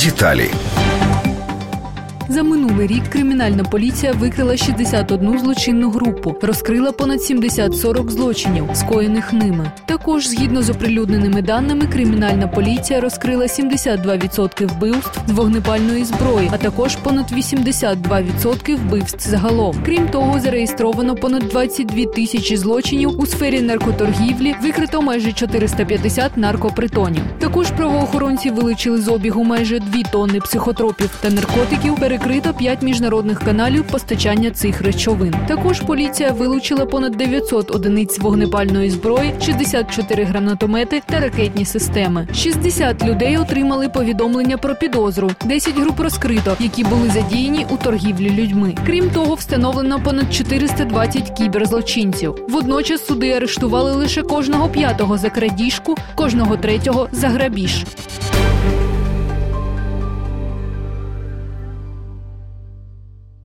Детали. За минулий рік кримінальна поліція викрила 61 злочинну групу, розкрила понад 70-40 злочинів, скоєних ними. Також, згідно з оприлюдненими даними, кримінальна поліція розкрила 72% вбивств з вогнепальної зброї, а також понад 82% вбивств загалом. Крім того, зареєстровано понад 22 тисячі злочинів у сфері наркоторгівлі, викрито майже 450 наркопритонів. Також правоохоронці вилучили з обігу майже 2 тонни психотропів та наркотиків. Перекрито 5 міжнародних каналів постачання цих речовин. Також поліція вилучила понад 900 одиниць вогнепальної зброї, 64 гранатомети та ракетні системи. 60 людей отримали повідомлення про підозру. 10 груп розкрито, які були задіяні у торгівлі людьми. Крім того, встановлено понад 420 кіберзлочинців. Водночас суди арештували лише кожного п'ятого за крадіжку, кожного третього за грабіж.